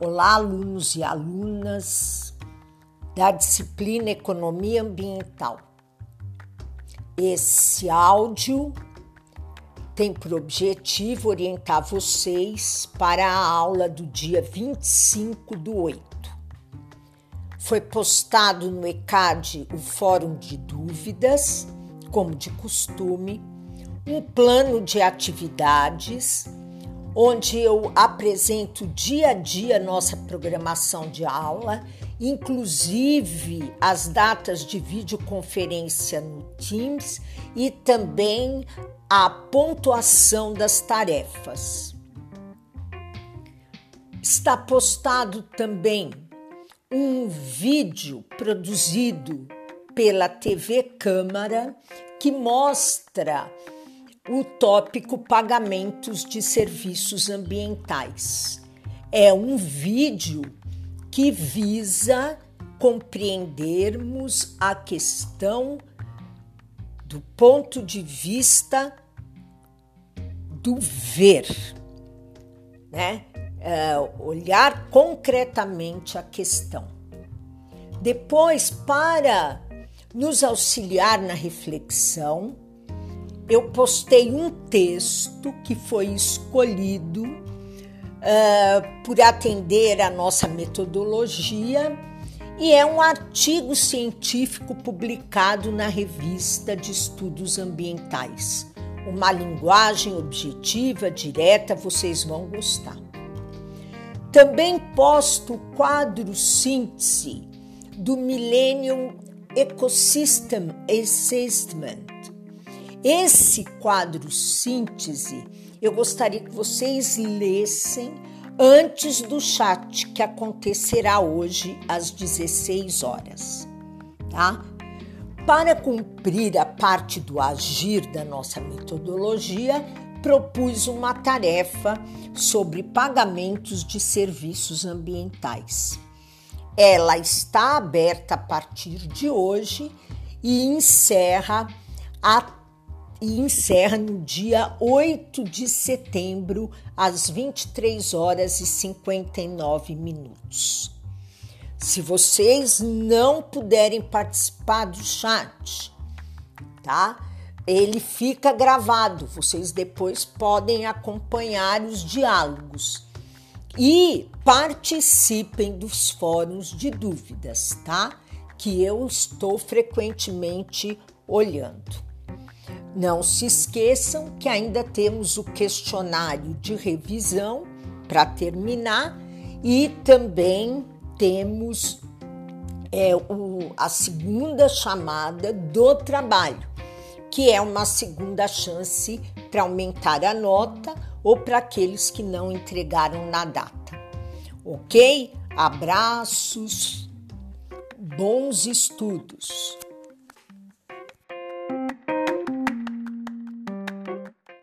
Olá, alunos e alunas da disciplina Economia Ambiental. Esse áudio tem por objetivo orientar vocês para a aula do dia 25 do 8. Foi postado no ECAD o Fórum de Dúvidas, como de costume, um plano de atividades onde eu apresento dia a dia nossa programação de aula, inclusive as datas de videoconferência no Teams e também a pontuação das tarefas. Está postado também um vídeo produzido pela TV Câmara que mostra o tópico pagamentos de serviços ambientais. É um vídeo que visa compreendermos a questão do ponto de vista do ver, né? É, olhar concretamente a questão. Depois, para nos auxiliar na reflexão, eu postei um texto que foi escolhido uh, por atender a nossa metodologia e é um artigo científico publicado na revista de estudos ambientais. Uma linguagem objetiva, direta, vocês vão gostar. Também posto o quadro síntese do Millennium Ecosystem Assessment, esse quadro síntese eu gostaria que vocês lessem antes do chat que acontecerá hoje às 16 horas, tá? Para cumprir a parte do agir da nossa metodologia, propus uma tarefa sobre pagamentos de serviços ambientais. Ela está aberta a partir de hoje e encerra a e encerra no dia 8 de setembro, às 23 horas e 59 minutos. Se vocês não puderem participar do chat, tá? Ele fica gravado, vocês depois podem acompanhar os diálogos e participem dos fóruns de dúvidas, tá? Que eu estou frequentemente olhando. Não se esqueçam que ainda temos o questionário de revisão para terminar e também temos é, o, a segunda chamada do trabalho, que é uma segunda chance para aumentar a nota ou para aqueles que não entregaram na data. Ok? Abraços, bons estudos.